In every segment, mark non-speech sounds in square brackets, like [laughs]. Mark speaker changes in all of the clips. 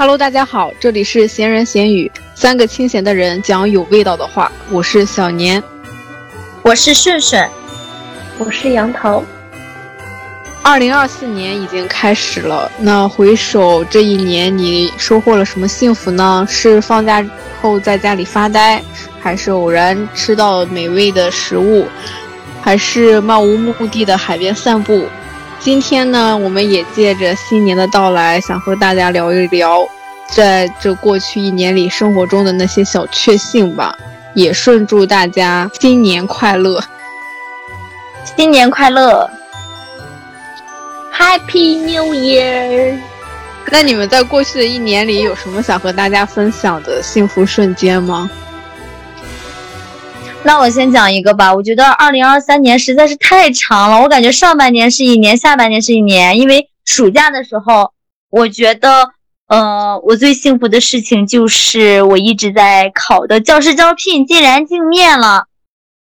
Speaker 1: Hello，大家好，这里是闲人闲语，三个清闲的人讲有味道的话。我是小年，
Speaker 2: 我是顺顺，
Speaker 3: 我是杨桃。
Speaker 1: 二零二四年已经开始了，那回首这一年，你收获了什么幸福呢？是放假后在家里发呆，还是偶然吃到美味的食物，还是漫无目的的海边散步？今天呢，我们也借着新年的到来，想和大家聊一聊，在这过去一年里生活中的那些小确幸吧。也顺祝大家新年快乐，
Speaker 2: 新年快乐
Speaker 3: ，Happy New Year！
Speaker 1: 那你们在过去的一年里有什么想和大家分享的幸福瞬间吗？
Speaker 2: 那我先讲一个吧。我觉得二零二三年实在是太长了，我感觉上半年是一年，下半年是一年。因为暑假的时候，我觉得，呃，我最幸福的事情就是我一直在考的教师招聘竟然进面了。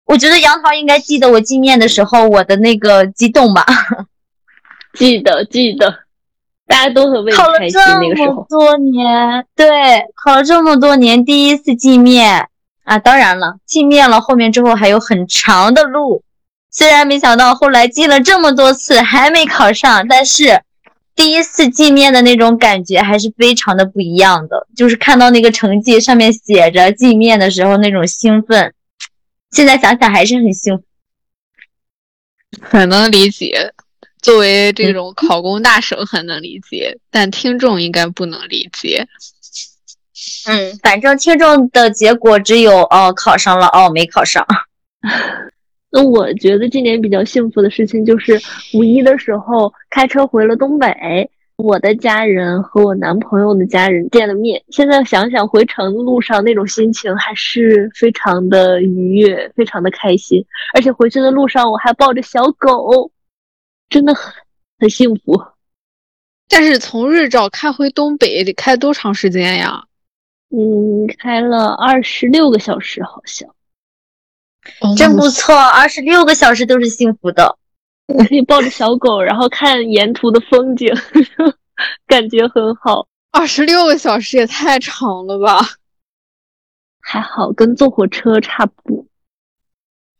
Speaker 2: 我觉得杨桃应该记得我进面的时候我的那个激动吧？[laughs]
Speaker 3: 记得记得，大家都很为你开心。那个时候，
Speaker 2: 多年，对，考了这么多年，第一次进面。啊，当然了，进面了，后面之后还有很长的路。虽然没想到后来进了这么多次还没考上，但是第一次进面的那种感觉还是非常的不一样的。就是看到那个成绩上面写着进面的时候那种兴奋，现在想想还是很兴奋。
Speaker 1: 很能理解，作为这种考公大省很能理解，但听众应该不能理解。
Speaker 2: 嗯，反正听众的结果只有哦考上了，哦没考上。[laughs]
Speaker 3: 那我觉得今年比较幸福的事情就是五一的时候开车回了东北，我的家人和我男朋友的家人见了面。现在想想回程路上那种心情还是非常的愉悦，非常的开心。而且回去的路上我还抱着小狗，真的很很幸福。
Speaker 1: 但是从日照开回东北得开多长时间呀？
Speaker 3: 嗯，开了二十六个小时，好像，
Speaker 2: 真不错，二十六个小时都是幸福的。
Speaker 3: 可以抱着小狗，然后看沿途的风景，[laughs] 感觉很好。
Speaker 1: 二十六个小时也太长了吧？[laughs]
Speaker 3: 还好，跟坐火车差不多。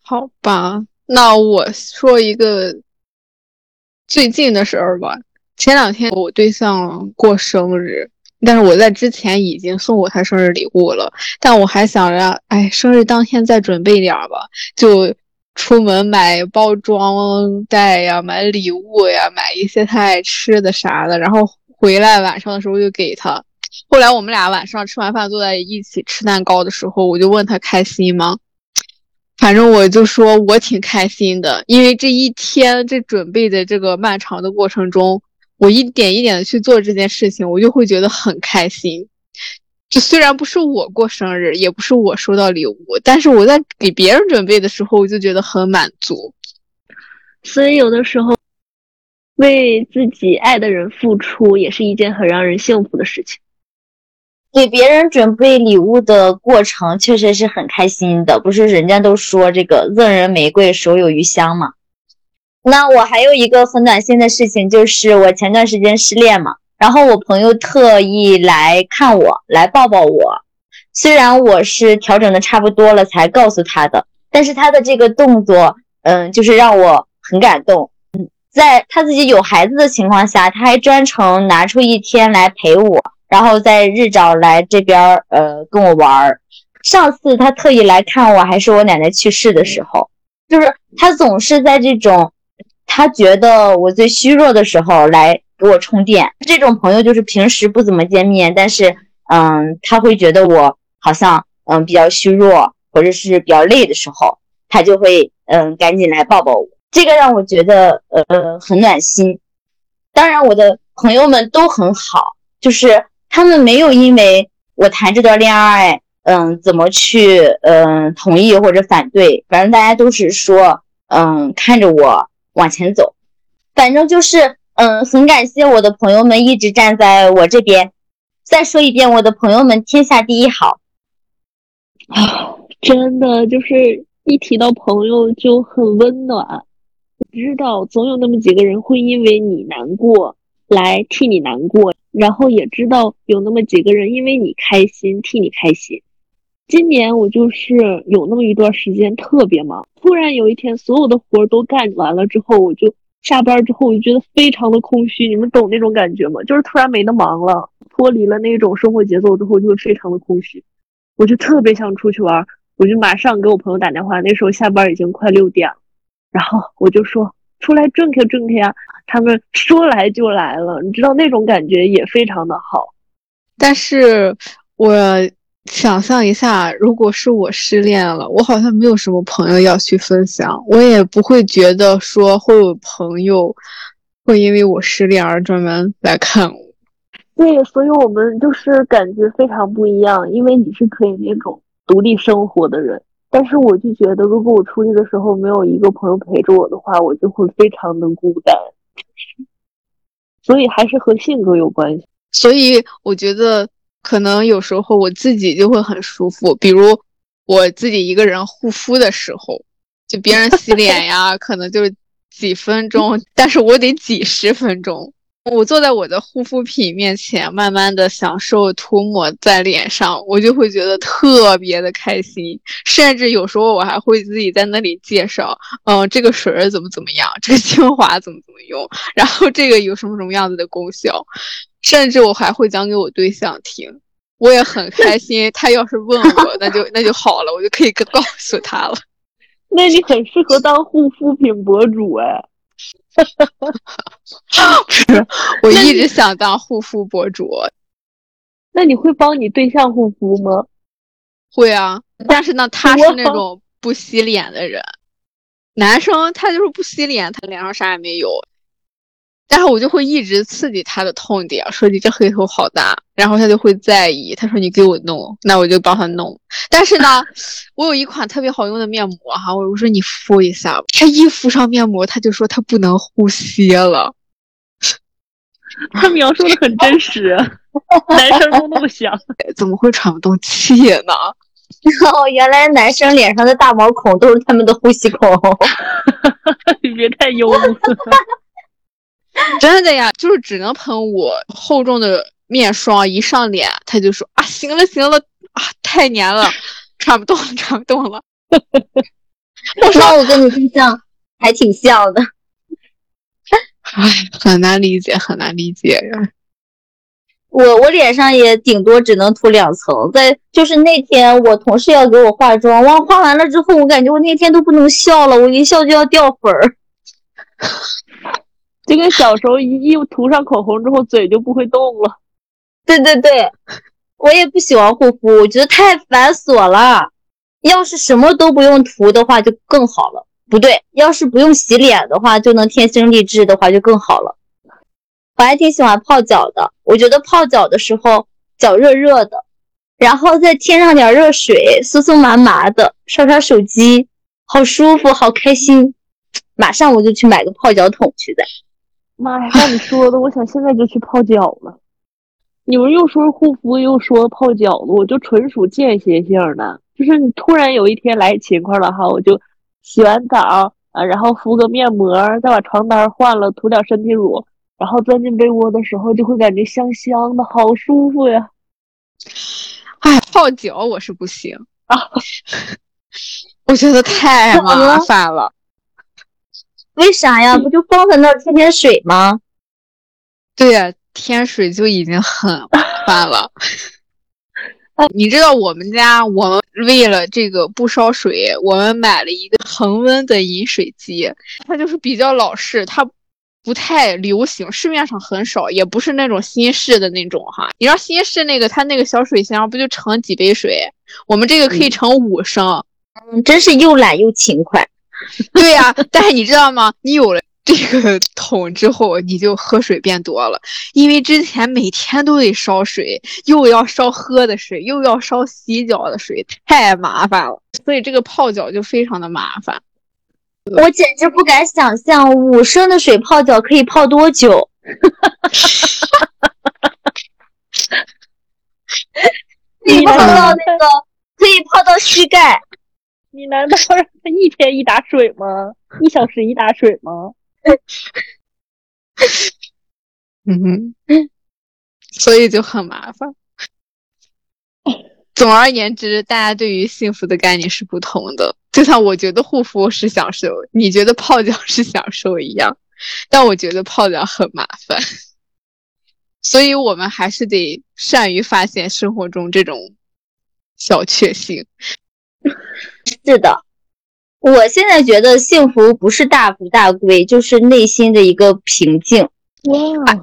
Speaker 1: 好吧，那我说一个最近的事儿吧。前两天我对象过生日。但是我在之前已经送过他生日礼物了，但我还想着，哎，生日当天再准备点吧，就出门买包装袋呀，买礼物呀，买一些他爱吃的啥的，然后回来晚上的时候就给他。后来我们俩晚上吃完饭坐在一起吃蛋糕的时候，我就问他开心吗？反正我就说我挺开心的，因为这一天这准备的这个漫长的过程中。我一点一点的去做这件事情，我就会觉得很开心。这虽然不是我过生日，也不是我收到礼物，但是我在给别人准备的时候，我就觉得很满足。
Speaker 3: 所以有的时候，为自己爱的人付出，也是一件很让人幸福的事情。
Speaker 2: 给别人准备礼物的过程，确实是很开心的。不是人家都说这个赠人玫瑰，手有余香吗？那我还有一个很暖心的事情，就是我前段时间失恋嘛，然后我朋友特意来看我，来抱抱我。虽然我是调整的差不多了才告诉他的，但是他的这个动作，嗯，就是让我很感动。嗯，在他自己有孩子的情况下，他还专程拿出一天来陪我，然后在日照来这边儿呃跟我玩儿。上次他特意来看我，还是我奶奶去世的时候，就是他总是在这种。他觉得我最虚弱的时候来给我充电，这种朋友就是平时不怎么见面，但是嗯，他会觉得我好像嗯比较虚弱或者是比较累的时候，他就会嗯赶紧来抱抱我，这个让我觉得呃很暖心。当然，我的朋友们都很好，就是他们没有因为我谈这段恋爱嗯怎么去嗯同意或者反对，反正大家都是说嗯看着我。往前走，反正就是，嗯，很感谢我的朋友们一直站在我这边。再说一遍，我的朋友们，天下第一好。
Speaker 3: 啊，真的就是一提到朋友就很温暖。我知道总有那么几个人会因为你难过来替你难过，然后也知道有那么几个人因为你开心替你开心。今年我就是有那么一段时间特别忙，突然有一天所有的活都干完了之后，我就下班之后我就觉得非常的空虚。你们懂那种感觉吗？就是突然没得忙了，脱离了那种生活节奏之后，就会非常的空虚。我就特别想出去玩，我就马上给我朋友打电话。那时候下班已经快六点了，然后我就说出来 drink drink 呀，他们说来就来了。你知道那种感觉也非常的好，
Speaker 1: 但是我。想象一下，如果是我失恋了，我好像没有什么朋友要去分享，我也不会觉得说会有朋友会因为我失恋而专门来看我。
Speaker 3: 对，所以我们就是感觉非常不一样，因为你是可以那种独立生活的人，但是我就觉得，如果我出去的时候没有一个朋友陪着我的话，我就会非常的孤单。所以还是和性格有关系。
Speaker 1: 所以我觉得。可能有时候我自己就会很舒服，比如我自己一个人护肤的时候，就别人洗脸呀，[laughs] 可能就几分钟，但是我得几十分钟。我坐在我的护肤品面前，慢慢的享受涂抹在脸上，我就会觉得特别的开心。甚至有时候我还会自己在那里介绍，嗯，这个水儿怎么怎么样，这个精华怎么怎么用，然后这个有什么什么样子的功效。甚至我还会讲给我对象听，我也很开 [laughs] 心。他要是问我，那就那就好了，我就可以告诉他了。[laughs]
Speaker 3: 那你很适合当护肤品博主哎。
Speaker 1: 不是，我一直想当护肤博主。
Speaker 3: 那你会帮你对象护肤吗？
Speaker 1: 会啊，但是呢，他是那种 [laughs] 不洗脸的人。男生他就是不洗脸，他脸上啥也没有。但是我就会一直刺激他的痛点，说你这黑头好大，然后他就会在意。他说你给我弄，那我就帮他弄。但是呢，[laughs] 我有一款特别好用的面膜哈，我说你敷一下。他一敷上面膜，他就说他不能呼吸了。[laughs]
Speaker 3: 他描述的很真实，男生都那么想，[laughs]
Speaker 1: 怎么会喘不动气呢？
Speaker 2: 哦，原来男生脸上的大毛孔都是他们的呼吸孔。
Speaker 3: 你别太幽默。[laughs]
Speaker 1: 真的呀，就是只能喷我厚重的面霜，一上脸他就说啊，行了行了啊，太黏了，喘不动了，喘不动了。
Speaker 2: 我说我跟你对象还挺像的，
Speaker 1: 哎，很难理解，很难理解呀。
Speaker 2: 我我脸上也顶多只能涂两层，在就是那天我同事要给我化妆，哇，化完了之后，我感觉我那天都不能笑了，我一笑就要掉粉儿。[laughs]
Speaker 3: 就跟小时候一一涂上口红之后嘴就不会动了。
Speaker 2: 对对对，我也不喜欢护肤，我觉得太繁琐了。要是什么都不用涂的话就更好了。不对，要是不用洗脸的话就能天生丽质的话就更好了。我还挺喜欢泡脚的，我觉得泡脚的时候脚热热的，然后再添上点热水，酥酥麻麻的，刷刷手机，好舒服，好开心。马上我就去买个泡脚桶去的。
Speaker 3: 妈呀！让你说的，我想现在就去泡脚了。你们又说护肤，又说泡脚的，我就纯属间歇性的。就是你突然有一天来勤快了哈，我就洗完澡啊，然后敷个面膜，再把床单换了，涂点身体乳，然后钻进被窝的时候，就会感觉香香的，好舒服呀。
Speaker 1: 哎，泡脚我是不行啊，[laughs] 我觉得太麻烦了。
Speaker 2: 为啥呀？不就放在那儿添添水吗？
Speaker 1: 对呀，添水就已经很麻烦了。[laughs] 你知道我们家，我们为了这个不烧水，我们买了一个恒温的饮水机。它就是比较老式，它不太流行，市面上很少，也不是那种新式的那种哈。你知道新式那个，它那个小水箱不就盛几杯水？我们这个可以盛五升。
Speaker 2: 嗯，真是又懒又勤快。[laughs]
Speaker 1: 对呀，但是你知道吗？你有了这个桶之后，你就喝水变多了，因为之前每天都得烧水，又要烧喝的水，又要烧洗脚的水，太麻烦了。所以这个泡脚就非常的麻烦。
Speaker 2: 我简直不敢想象五升的水泡脚可以泡多久。[laughs] 可以泡到那个，可以泡到膝盖。
Speaker 3: 你难道让他一天一打水吗？一小时一打水吗？
Speaker 1: 嗯哼，所以就很麻烦。总而言之，大家对于幸福的概念是不同的。就像我觉得护肤是享受，你觉得泡脚是享受一样，但我觉得泡脚很麻烦。所以我们还是得善于发现生活中这种小确幸。
Speaker 2: 是的，我现在觉得幸福不是大富大贵，就是内心的一个平静。
Speaker 3: 哇，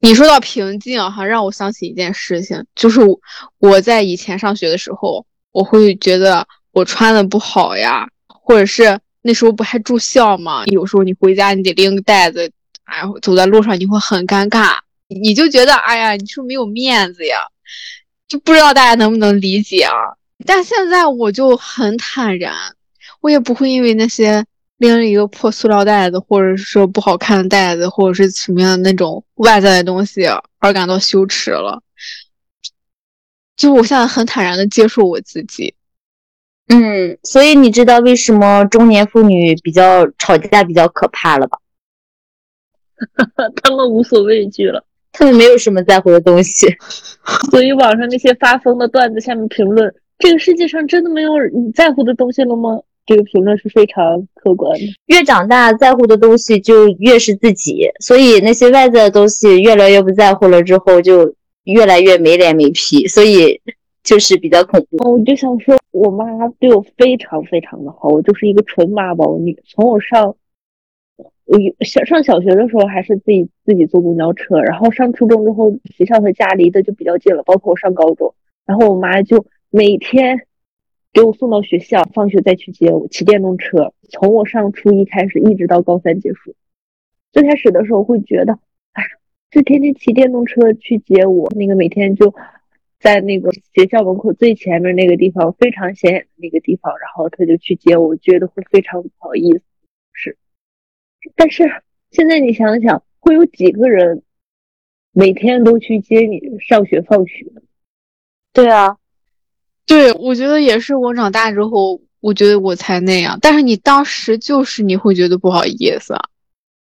Speaker 1: 你说到平静哈，让我想起一件事情，就是我在以前上学的时候，我会觉得我穿的不好呀，或者是那时候不还住校吗？有时候你回家你得拎个袋子，哎，走在路上你会很尴尬，你就觉得哎呀，你是不是没有面子呀？就不知道大家能不能理解啊？但现在我就很坦然，我也不会因为那些。拎了一个破塑料袋子，或者是说不好看的袋子，或者是什么样的那种外在的东西而感到羞耻了。就我现在很坦然的接受我自己。
Speaker 2: 嗯，所以你知道为什么中年妇女比较吵架比较可怕了吧？[laughs]
Speaker 3: 他们无所畏惧了，
Speaker 2: 他们没有什么在乎的东西。[laughs]
Speaker 3: 所以网上那些发疯的段子下面评论：“这个世界上真的没有你在乎的东西了吗？”这个评论是非常客观的。
Speaker 2: 越长大，在乎的东西就越是自己，所以那些外在的东西越来越不在乎了，之后就越来越没脸没皮，所以就是比较恐怖。
Speaker 3: 哦，我就想说，我妈对我非常非常的好，我就是一个纯妈宝女。从我上我小上小学的时候，还是自己自己坐公交车，然后上初中之后，学校和家离的就比较近了，包括我上高中，然后我妈就每天。给我送到学校，放学再去接我，骑电动车，从我上初一开始，一直到高三结束。最开始的时候会觉得，哎，这天天骑电动车去接我，那个每天就在那个学校门口最前面那个地方，非常显眼的那个地方，然后他就去接我，觉得会非常不好意思。是，但是现在你想想，会有几个人每天都去接你上学放学？
Speaker 2: 对啊。
Speaker 1: 对，我觉得也是。我长大之后，我觉得我才那样。但是你当时就是你会觉得不好意思啊。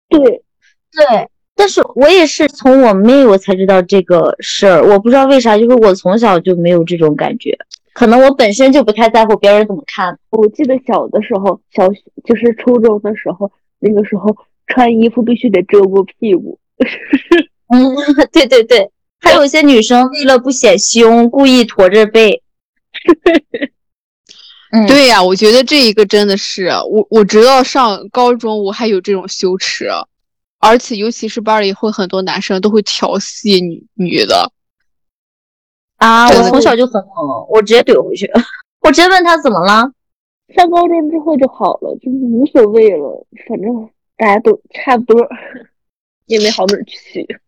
Speaker 2: 对，对。但是我也是从我妹我才知道这个事儿。我不知道为啥，就是我从小就没有这种感觉。可能我本身就不太在乎别人怎么看。
Speaker 3: 我记得小的时候，小就是初中的时候，那个时候穿衣服必须得遮过屁股。
Speaker 2: 嗯，[laughs] 对对对。还有一些女生为了不显胸，故意驼着背。
Speaker 1: 对呀，我觉得这一个真的是我，我直到上高中我还有这种羞耻，而且尤其是班里会很多男生都会调戏女女的。
Speaker 2: 啊，我从小就很猛，我直接怼回去，我直接问他怎么了。
Speaker 3: 上高中之后就好了，就是无所谓了，反正大家都差不多，也没好哪去。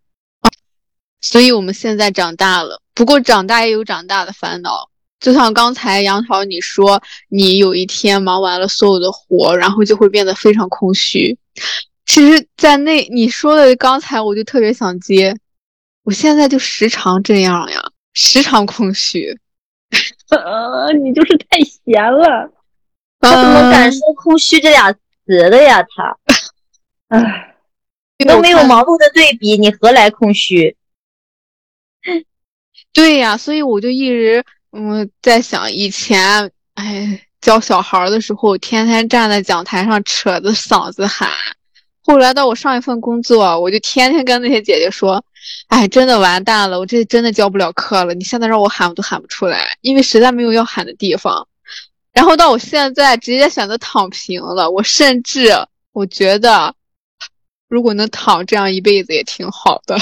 Speaker 3: [laughs]
Speaker 1: 所以我们现在长大了，不过长大也有长大的烦恼。就像刚才杨桃你说，你有一天忙完了所有的活，然后就会变得非常空虚。其实，在那你说的刚才，我就特别想接，我现在就时常这样呀，时常空虚。
Speaker 3: 啊，[laughs] 你就是太闲了，
Speaker 2: 他怎么敢说空虚这俩词的呀？他，[laughs]
Speaker 3: 唉，
Speaker 2: 都没有忙碌的对比，你何来空虚？[laughs]
Speaker 1: 对呀，所以我就一直。我在想以前，哎，教小孩的时候，天天站在讲台上扯着嗓子喊。后来到我上一份工作，我就天天跟那些姐姐说：“哎，真的完蛋了，我这真的教不了课了。你现在让我喊，我都喊不出来，因为实在没有要喊的地方。”然后到我现在，直接选择躺平了。我甚至我觉得，如果能躺这样一辈子也挺好的。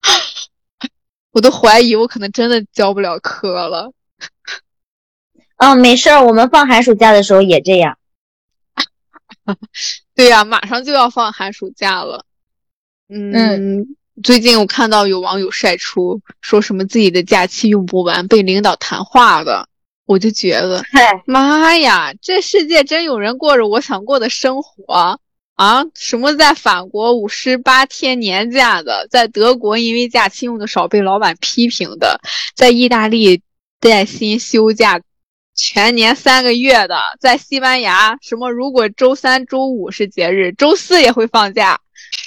Speaker 1: [laughs] 我都怀疑我可能真的教不了课了。
Speaker 2: 嗯，没事儿，我们放寒暑假的时候也这样。[laughs]
Speaker 1: 对呀，马上就要放寒暑假了。嗯，最近我看到有网友晒出说什么自己的假期用不完，被领导谈话的，我就觉得，妈呀，这世界真有人过着我想过的生活啊！什么在法国五十八天年假的，在德国因为假期用的少被老板批评的，在意大利。带薪休假，全年三个月的，在西班牙，什么如果周三、周五是节日，周四也会放假。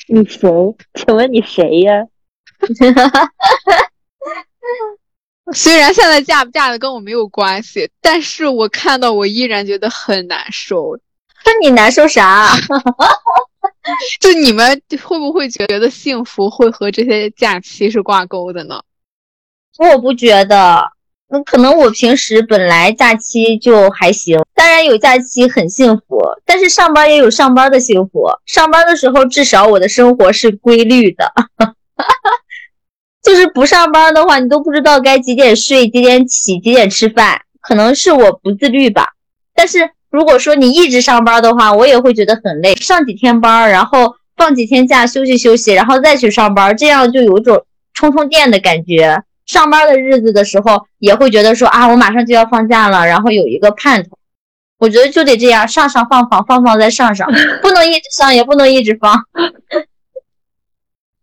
Speaker 3: 你谁？请问你谁呀？[laughs]
Speaker 1: 虽然现在嫁不嫁的跟我没有关系，但是我看到我依然觉得很难受。
Speaker 2: 那你难受啥？[laughs]
Speaker 1: 就你们会不会觉得幸福会和这些假期是挂钩的呢？
Speaker 2: 我不觉得，那可能我平时本来假期就还行，当然有假期很幸福，但是上班也有上班的幸福。上班的时候至少我的生活是规律的，[laughs] 就是不上班的话，你都不知道该几点睡、几点起、几点吃饭，可能是我不自律吧。但是如果说你一直上班的话，我也会觉得很累，上几天班，然后放几天假休息休息，然后再去上班，这样就有种充充电的感觉。上班的日子的时候，也会觉得说啊，我马上就要放假了，然后有一个盼头。我觉得就得这样，上上放放，放放再上上，[laughs] 不能一直上，也不能一直放。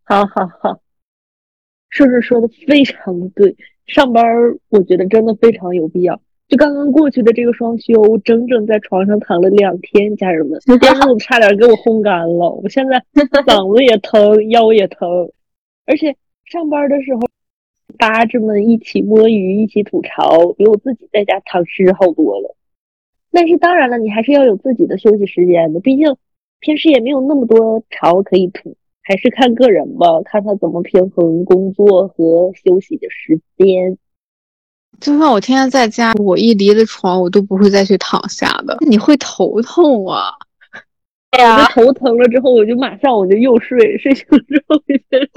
Speaker 3: 好 [laughs] 好好，是不是说的非常的对，上班我觉得真的非常有必要。就刚刚过去的这个双休，我整整在床上躺了两天，家人们，电视差点给我烘干了，我现在嗓子也疼，[laughs] 腰也疼，而且上班的时候。搭子们一起摸鱼，一起吐槽，比我自己在家躺尸好多了。但是当然了，你还是要有自己的休息时间的，毕竟平时也没有那么多槽可以吐，还是看个人吧，看他怎么平衡工作和休息的时间。
Speaker 1: 就算我天天在家，我一离了床，我都不会再去躺下的。你会头痛啊？
Speaker 2: 哎呀，
Speaker 3: 头疼了之后，我就马上我就又睡，睡醒之后就接着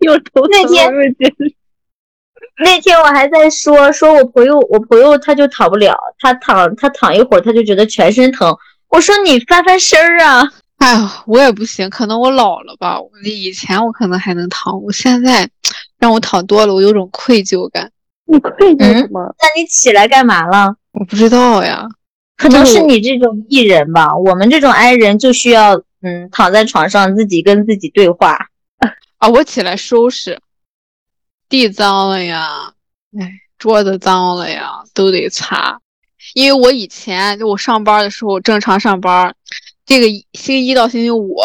Speaker 3: 又头疼，又接着。
Speaker 2: 那天我还在说，说我朋友，我朋友他就躺不了，他躺他躺一会儿他就觉得全身疼。我说你翻翻身儿啊！
Speaker 1: 哎呀，我也不行，可能我老了吧。以前我可能还能躺，我现在 [tsk] 让我躺多了，我有种愧疚感。
Speaker 3: 你愧疚什么？
Speaker 2: 那你起来干嘛了？
Speaker 1: 我不知道呀，
Speaker 2: 可能是你这种艺人吧。我们这种 I 人就需要嗯躺在床上自己跟自己对话
Speaker 1: 啊。我起来收拾。地脏了呀，哎，桌子脏了呀，都得擦。因为我以前就我上班的时候正常上班，这个星期一到星期五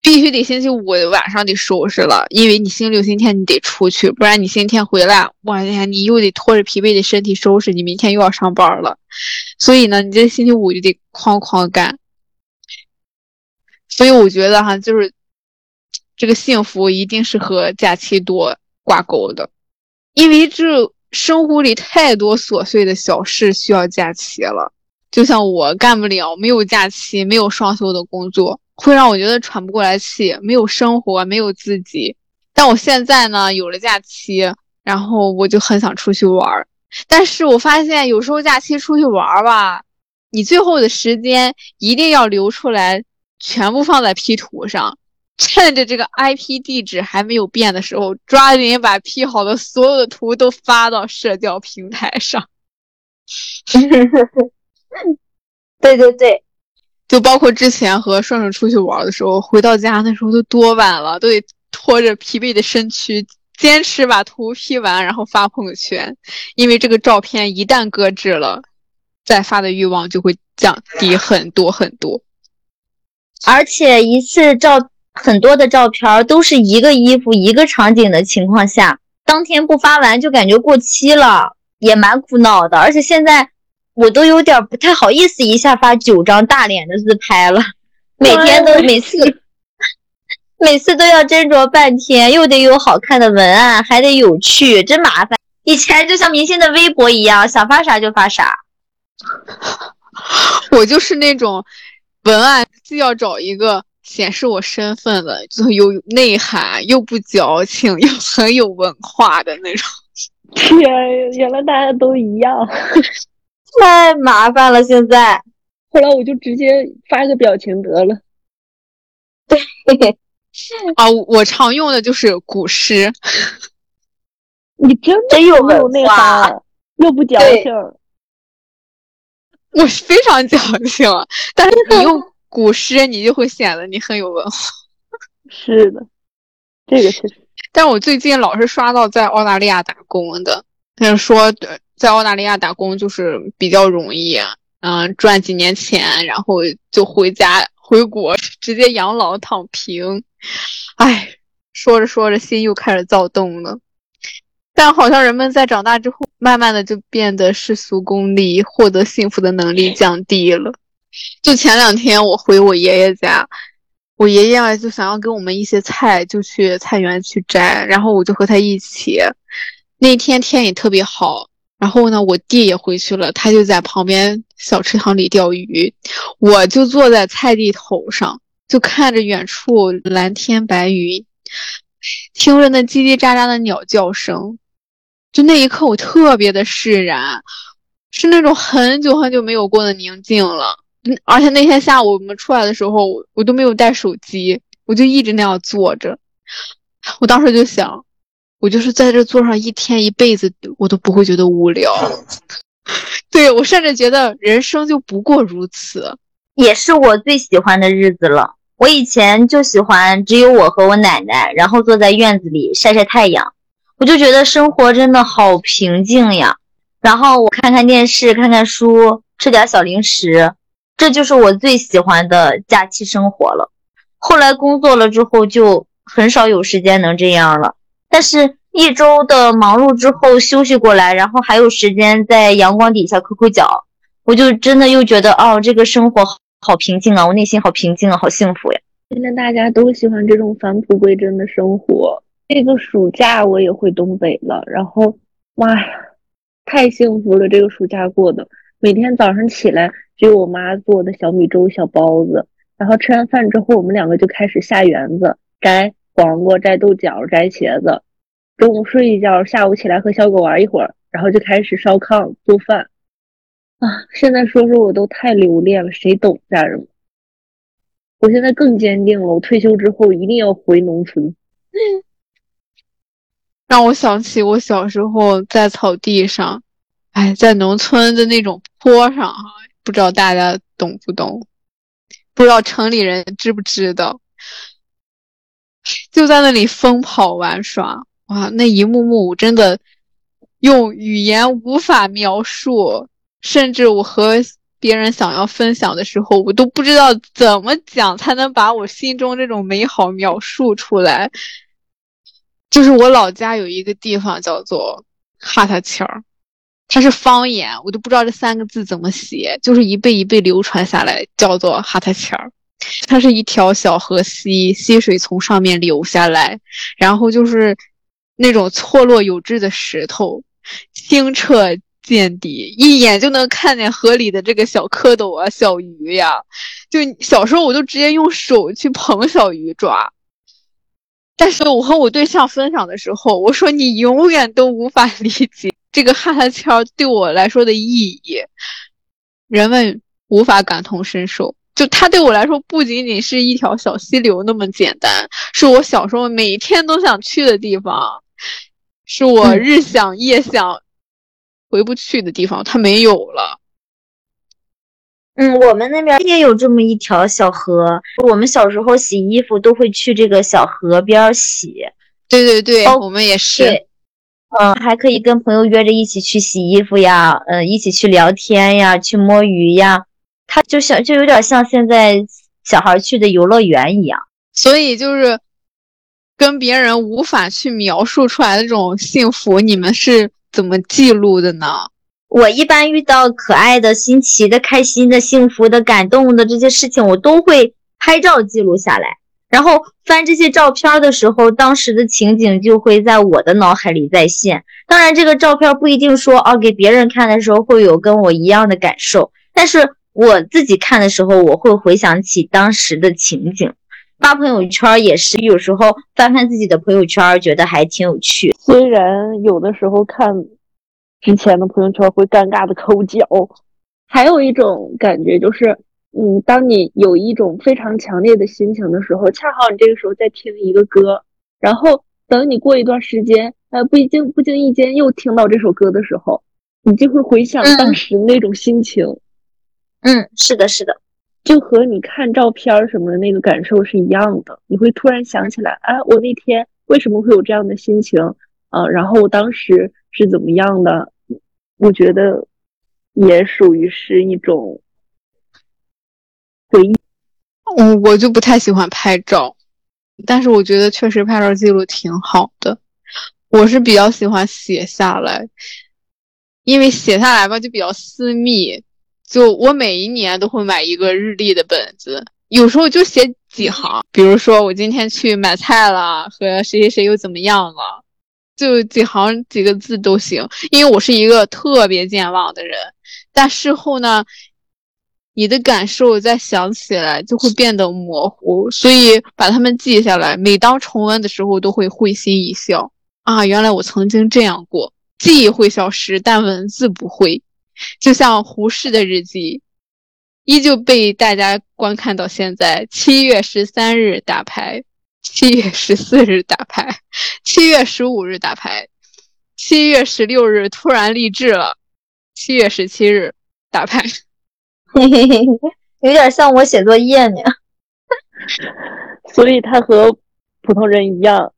Speaker 1: 必须得星期五晚上得收拾了，因为你星期六、星期天你得出去，不然你星期天回来，我天，你又得拖着疲惫的身体收拾，你明天又要上班了。所以呢，你这星期五就得哐哐干。所以我觉得哈，就是这个幸福一定是和假期多。挂钩的，因为这生活里太多琐碎的小事需要假期了。就像我干不了没有假期、没有双休的工作，会让我觉得喘不过来气，没有生活，没有自己。但我现在呢，有了假期，然后我就很想出去玩儿。但是我发现有时候假期出去玩儿吧，你最后的时间一定要留出来，全部放在 P 图上。趁着这个 IP 地址还没有变的时候，抓紧把 P 好的所有的图都发到社交平台上。[laughs]
Speaker 2: 对对对，
Speaker 1: 就包括之前和顺顺出去玩的时候，回到家那时候都多晚了，都得拖着疲惫的身躯，坚持把图 P 完，然后发朋友圈。因为这个照片一旦搁置了，再发的欲望就会降低很多很多。
Speaker 2: 而且一次照。很多的照片都是一个衣服一个场景的情况下，当天不发完就感觉过期了，也蛮苦恼的。而且现在我都有点不太好意思一下发九张大脸的自拍了，每天都每次每次都要斟酌半天，又得有好看的文案，还得有趣，真麻烦。以前就像明星的微博一样，想发啥就发啥。[laughs]
Speaker 1: 我就是那种文案既要找一个。显示我身份的，就有内涵又不矫情又很有文化的那种。[laughs]
Speaker 3: 天，原来大家都一样，[laughs]
Speaker 2: 太麻烦了。现在，
Speaker 3: 后来我就直接发个表情得了。
Speaker 2: 对，[laughs]
Speaker 1: 啊，我常用的就是古诗。
Speaker 3: 你真的有没有内涵，又不矫情。
Speaker 1: 我非常矫情，但是你用。古诗，你就会显得你很有文化。
Speaker 3: 是的，这个确实。
Speaker 1: 但我最近老是刷到在澳大利亚打工的，说在澳大利亚打工就是比较容易，嗯，赚几年钱，然后就回家回国，[laughs] 直接养老躺平。哎，说着说着心又开始躁动了。但好像人们在长大之后，慢慢的就变得世俗功利，获得幸福的能力降低了。就前两天我回我爷爷家，我爷爷就想要给我们一些菜，就去菜园去摘，然后我就和他一起。那天天也特别好，然后呢，我弟也回去了，他就在旁边小池塘里钓鱼，我就坐在菜地头上，就看着远处蓝天白云，听着那叽叽喳喳的鸟叫声。就那一刻，我特别的释然，是那种很久很久没有过的宁静了。而且那天下午我们出来的时候，我都没有带手机，我就一直那样坐着。我当时就想，我就是在这坐上一天一辈子，我都不会觉得无聊。[laughs] 对我甚至觉得人生就不过如此，
Speaker 2: 也是我最喜欢的日子了。我以前就喜欢只有我和我奶奶，然后坐在院子里晒晒太阳。我就觉得生活真的好平静呀，然后我看看电视，看看书，吃点小零食，这就是我最喜欢的假期生活了。后来工作了之后，就很少有时间能这样了。但是，一周的忙碌之后休息过来，然后还有时间在阳光底下抠抠脚，我就真的又觉得，哦，这个生活好平静啊，我内心好平静啊，好幸福呀。
Speaker 3: 现在大家都喜欢这种返璞归真的生活。这个暑假我也回东北了，然后，妈呀，太幸福了！这个暑假过的，每天早上起来就有我妈做的小米粥、小包子，然后吃完饭之后，我们两个就开始下园子摘黄瓜、摘豆角、摘茄子。中午睡一觉，下午起来和小狗玩一会儿，然后就开始烧炕做饭。啊，现在说说我都太留恋了，谁懂家人们？我现在更坚定了，我退休之后一定要回农村。[laughs]
Speaker 1: 让我想起我小时候在草地上，哎，在农村的那种坡上哈，不知道大家懂不懂？不知道城里人知不知道？就在那里疯跑玩耍，哇，那一幕幕我真的用语言无法描述，甚至我和别人想要分享的时候，我都不知道怎么讲才能把我心中这种美好描述出来。就是我老家有一个地方叫做哈塔桥儿，它是方言，我都不知道这三个字怎么写，就是一辈一辈流传下来，叫做哈塔签儿。它是一条小河溪，溪水从上面流下来，然后就是那种错落有致的石头，清澈见底，一眼就能看见河里的这个小蝌蚪啊、小鱼呀。就小时候我就直接用手去捧小鱼抓。但是我和我对象分享的时候，我说你永远都无法 [laughs] 理解这个哈拉签对我来说的意义，人们无法感同身受。就它对我来说，不仅仅是一条小溪流那么简单，是我小时候每天都想去的地方，是我日想夜想回不去的地方，它没有了。
Speaker 2: 嗯，我们那边也有这么一条小河，我们小时候洗衣服都会去这个小河边洗。
Speaker 1: 对对对，我们也是。
Speaker 2: 嗯，还可以跟朋友约着一起去洗衣服呀，嗯，一起去聊天呀，去摸鱼呀。它就像就有点像现在小孩去的游乐园一样。
Speaker 1: 所以就是跟别人无法去描述出来的这种幸福，你们是怎么记录的呢？
Speaker 2: 我一般遇到可爱的、新奇的、开心的、幸福的、感动的这些事情，我都会拍照记录下来。然后翻这些照片的时候，当时的情景就会在我的脑海里再现。当然，这个照片不一定说哦，给别人看的时候会有跟我一样的感受，但是我自己看的时候，我会回想起当时的情景。发朋友圈也是，有时候翻翻自己的朋友圈，觉得还挺有趣。
Speaker 3: 虽然有的时候看。之前的朋友圈会尴尬的抠脚，还有一种感觉就是，嗯，当你有一种非常强烈的心情的时候，恰好你这个时候在听一个歌，然后等你过一段时间，呃，不经不经意间又听到这首歌的时候，你就会回想当时那种心情。
Speaker 2: 嗯，是的，是的，
Speaker 3: 就和你看照片什么的那个感受是一样的。你会突然想起来，哎，我那天为什么会有这样的心情？啊，然后我当时是怎么样的？我觉得也属于是一种回忆。
Speaker 1: 嗯，我就不太喜欢拍照，但是我觉得确实拍照记录挺好的。我是比较喜欢写下来，因为写下来吧就比较私密。就我每一年都会买一个日历的本子，有时候就写几行，比如说我今天去买菜了，和谁谁谁又怎么样了，就几行几个字都行。因为我是一个特别健忘的人，但事后呢，你的感受再想起来就会变得模糊，所以把它们记下来，每当重温的时候都会会心一笑。啊，原来我曾经这样过。记忆会消失，但文字不会。就像胡适的日记，依旧被大家观看到现在。七月十三日打牌，七月十四日打牌，七月十五日打牌，七月十六日突然励志了，七月十七日打牌。
Speaker 2: 嘿嘿嘿，有点像我写作业呢。[laughs]
Speaker 3: 所以他和普通人一样，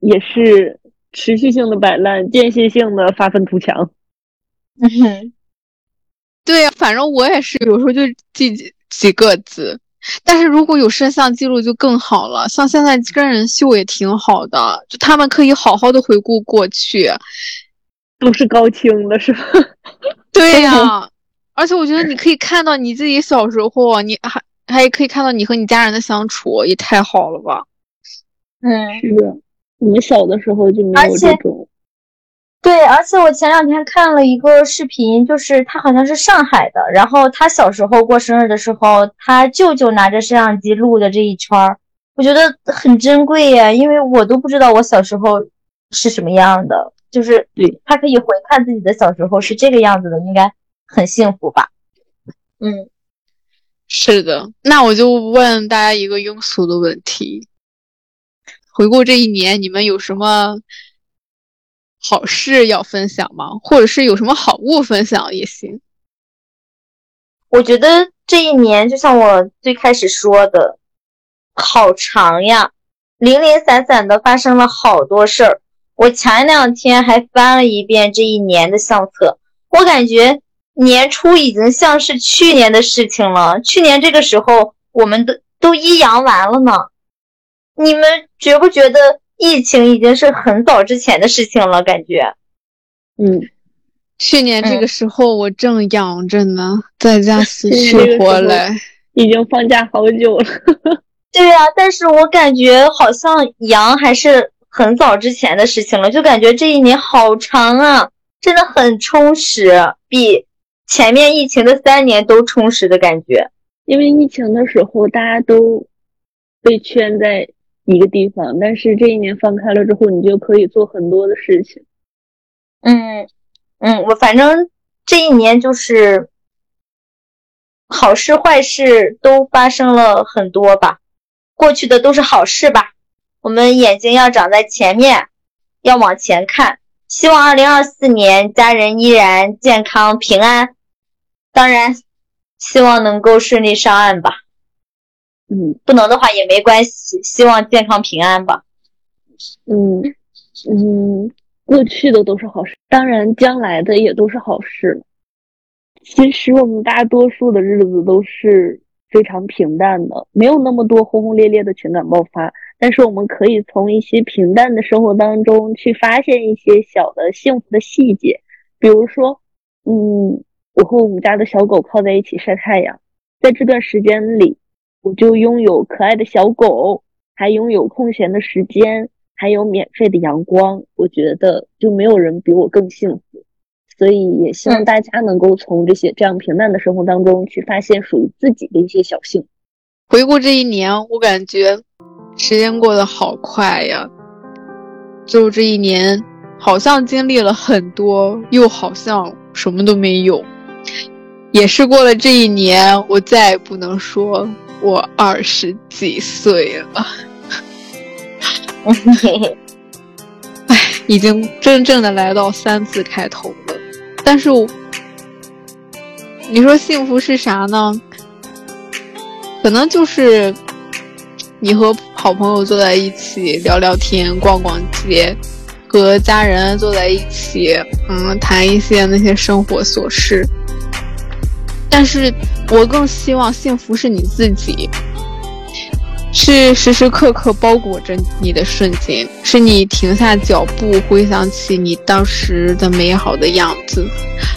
Speaker 3: 也是。持续性的摆烂，间歇性的发愤图强。
Speaker 2: 嗯哼，
Speaker 1: 对呀，反正我也是，有时候就记几几个字。但是如果有摄像记录就更好了，像现在真人秀也挺好的，就他们可以好好的回顾过去，
Speaker 3: 都是高清的，是吧？[laughs]
Speaker 1: 对呀，而且我觉得你可以看到你自己小时候，你还还可以看到你和你家人的相处，也太好了吧？
Speaker 2: 嗯，
Speaker 3: 是的。你们小的时候就没有这种，
Speaker 2: 对，而且我前两天看了一个视频，就是他好像是上海的，然后他小时候过生日的时候，他舅舅拿着摄像机录的这一圈儿，我觉得很珍贵呀，因为我都不知道我小时候是什么样的，就是
Speaker 3: 对
Speaker 2: 他可以回看自己的小时候是这个样子的，应该很幸福吧？嗯，
Speaker 1: 是的，那我就问大家一个庸俗的问题。回顾这一年，你们有什么好事要分享吗？或者是有什么好物分享也行。
Speaker 2: 我觉得这一年就像我最开始说的，好长呀，零零散散的发生了好多事儿。我前两天还翻了一遍这一年的相册，我感觉年初已经像是去年的事情了。去年这个时候，我们都都一阳完了呢。你们觉不觉得疫情已经是很早之前的事情了？感觉，
Speaker 3: 嗯，
Speaker 1: 去年这个时候我正养着呢，在家死 [laughs] 去活来，
Speaker 3: 已经放假好久了。[laughs]
Speaker 2: 对呀，但是我感觉好像阳还是很早之前的事情了，就感觉这一年好长啊，真的很充实，比前面疫情的三年都充实的感觉。
Speaker 3: 因为疫情的时候大家都被圈在。一个地方，但是这一年放开了之后，你就可以做很多的事情。
Speaker 2: 嗯嗯，我反正这一年就是好事坏事都发生了很多吧，过去的都是好事吧。我们眼睛要长在前面，要往前看。希望二零二四年家人依然健康平安，当然希望能够顺利上岸吧。
Speaker 3: 嗯，
Speaker 2: 不能的话也没关系，希望健康平安吧。
Speaker 3: 嗯嗯，过去的都是好事，当然将来的也都是好事。其实我们大多数的日子都是非常平淡的，没有那么多轰轰烈烈的情感爆发。但是我们可以从一些平淡的生活当中去发现一些小的幸福的细节，比如说，嗯，我和我们家的小狗靠在一起晒太阳，在这段时间里。我就拥有可爱的小狗，还拥有空闲的时间，还有免费的阳光。我觉得就没有人比我更幸福，所以也希望大家能够从这些这样平淡的生活当中去发现属于自己的一些小幸福。
Speaker 1: 回顾这一年，我感觉时间过得好快呀！就这一年，好像经历了很多，又好像什么都没有。也是过了这一年，我再也不能说。我二十几岁了，哎，已经真正的来到三字开头了。但是，你说幸福是啥呢？可能就是你和好朋友坐在一起聊聊天、逛逛街，和家人坐在一起，嗯，谈一些那些生活琐事。但是我更希望幸福是你自己，是时时刻刻包裹着你的瞬间，是你停下脚步回想起你当时的美好的样子。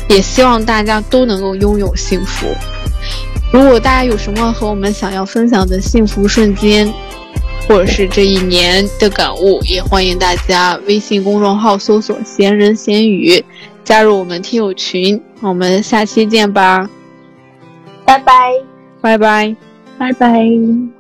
Speaker 1: 也希望大家都能够拥有幸福。如果大家有什么和我们想要分享的幸福瞬间，或者是这一年的感悟，也欢迎大家微信公众号搜索“闲人闲语”，加入我们听友群。我们下期见吧，
Speaker 2: 拜拜，
Speaker 1: 拜拜，
Speaker 3: 拜拜。